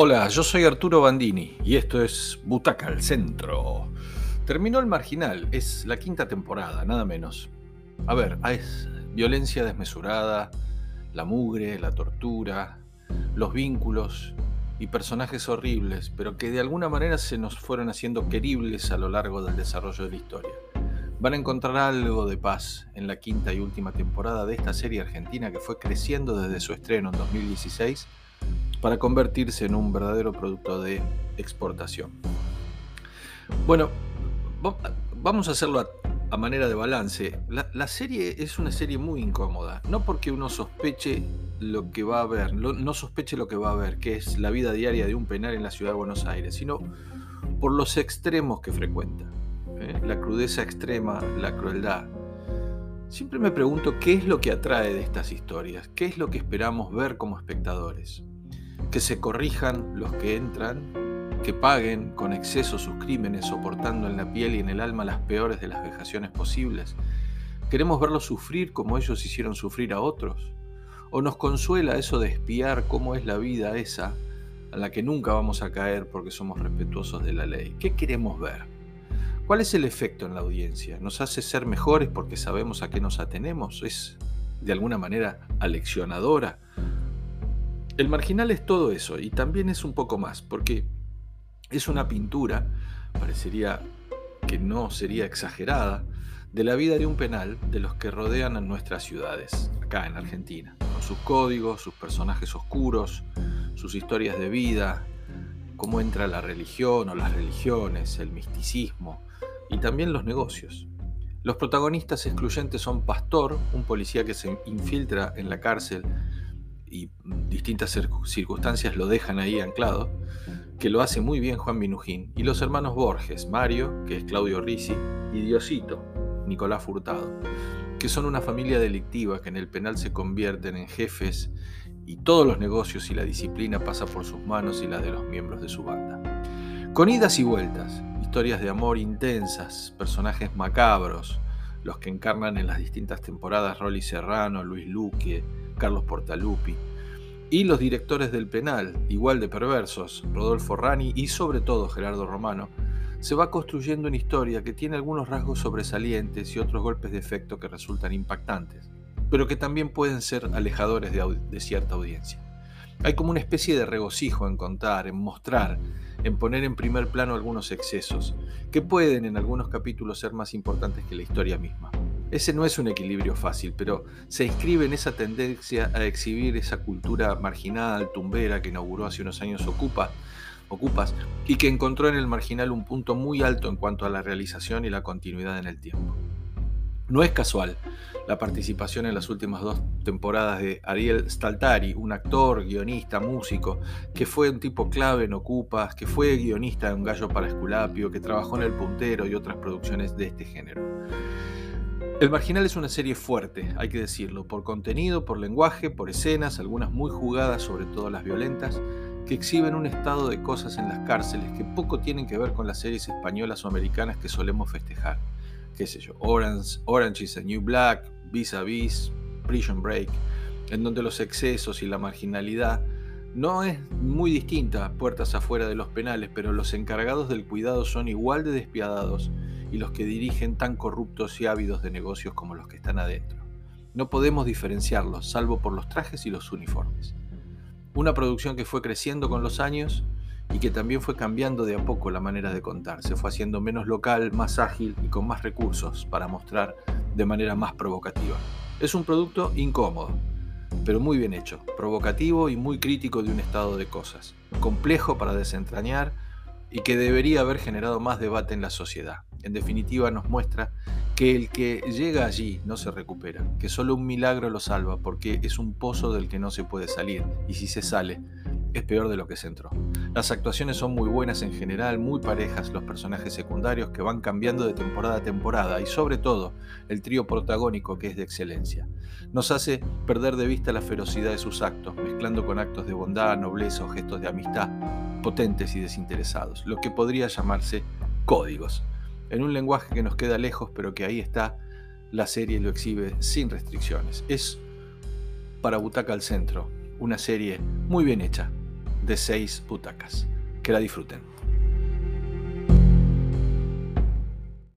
Hola, yo soy Arturo Bandini y esto es Butaca al Centro. Terminó el marginal, es la quinta temporada, nada menos. A ver, es violencia desmesurada, la mugre, la tortura, los vínculos y personajes horribles, pero que de alguna manera se nos fueron haciendo queribles a lo largo del desarrollo de la historia. Van a encontrar algo de paz en la quinta y última temporada de esta serie argentina que fue creciendo desde su estreno en 2016 para convertirse en un verdadero producto de exportación. Bueno, vamos a hacerlo a, manera de balance. La, serie es una serie muy incómoda, no porque uno sospeche lo que va a ver, no sospeche lo que va a ver, que es la vida diaria de un penal en la ciudad de Buenos Aires, sino por los extremos que frecuenta. ¿eh? La crudeza extrema, la crueldad. Siempre me pregunto qué es lo que atrae de estas historias, qué es lo que esperamos ver como espectadores que se corrijan los que entran, que paguen con exceso sus crímenes, soportando en la piel y en el alma las peores de las vejaciones posibles. ¿Queremos verlos sufrir como ellos hicieron sufrir a otros? ¿O nos consuela eso de espiar cómo es la vida esa a la que nunca vamos a caer porque somos respetuosos de la ley? ¿Qué queremos ver? ¿Cuál es el efecto en la audiencia? ¿Nos hace ser mejores porque sabemos a qué nos atenemos? ¿Es de alguna manera aleccionadora? El marginal es todo eso y también es un poco más, porque es una pintura, parecería que no sería exagerada, de la vida de un penal de los que rodean a nuestras ciudades, acá en Argentina, con sus códigos, sus personajes oscuros, sus historias de vida, cómo entra la religión o las religiones, el misticismo y también los negocios. Los protagonistas excluyentes son Pastor, un policía que se infiltra en la cárcel y distintas circunstancias lo dejan ahí anclado, que lo hace muy bien Juan Minujín, y los hermanos Borges, Mario, que es Claudio Risi, y Diosito, Nicolás Furtado, que son una familia delictiva que en el penal se convierten en jefes y todos los negocios y la disciplina pasa por sus manos y las de los miembros de su banda. Con idas y vueltas, historias de amor intensas, personajes macabros, los que encarnan en las distintas temporadas Rolly Serrano, Luis Luque, Carlos Portalupi, y los directores del penal, igual de perversos, Rodolfo Rani y sobre todo Gerardo Romano, se va construyendo una historia que tiene algunos rasgos sobresalientes y otros golpes de efecto que resultan impactantes, pero que también pueden ser alejadores de, cierta audiencia. Hay como una especie de regocijo en contar, en mostrar, en poner en primer plano algunos excesos, que pueden en algunos capítulos ser más importantes que la historia misma. Ese no es un equilibrio fácil, pero se inscribe en esa tendencia a exhibir esa cultura marginal, tumbera, que inauguró hace unos años Ocupa, Ocupas y que encontró en el marginal un punto muy alto en cuanto a la realización y la continuidad en el tiempo. No es casual la participación en las últimas dos temporadas de Ariel Staltari, un actor, guionista, músico, que fue un tipo clave en Ocupas, que fue guionista de Un gallo para Esculapio, que trabajó en El Puntero y otras producciones de este género. El Marginal es una serie fuerte, hay que decirlo, por contenido, por lenguaje, por escenas, algunas muy jugadas, sobre todo las violentas, que exhiben un estado de cosas en las cárceles que poco tienen que ver con las series españolas o americanas que solemos festejar. Qué sé yo, Orange, Orange is a New Black, Vis a Vis, Prison Break, en donde los excesos y la marginalidad no es muy distinta puertas afuera de los penales, pero los encargados del cuidado son igual de despiadados y los que dirigen tan corruptos y ávidos de negocios como los que están adentro. No podemos diferenciarlos, salvo por los trajes y los uniformes. Una producción que fue creciendo con los años y que también fue cambiando de a poco la manera de contar. Se fue haciendo menos local, más ágil y con más recursos para mostrar de manera más provocativa. Es un producto incómodo, pero muy bien hecho, provocativo y muy crítico de un estado de cosas, complejo para desentrañar y que debería haber generado más debate en la sociedad. En definitiva nos muestra que el que llega allí no se recupera, que solo un milagro lo salva porque es un pozo del que no se puede salir y si se sale es peor de lo que se entró. Las actuaciones son muy buenas en general, muy parejas los personajes secundarios que van cambiando de temporada a temporada y sobre todo el trío protagónico que es de excelencia. Nos hace perder de vista la ferocidad de sus actos, mezclando con actos de bondad, nobleza o gestos de amistad potentes y desinteresados, lo que podría llamarse códigos en un lenguaje que nos queda lejos, pero que ahí está, la serie lo exhibe sin restricciones. Es para Butaca al Centro, una serie muy bien hecha. de seis butacas. Que la disfruten.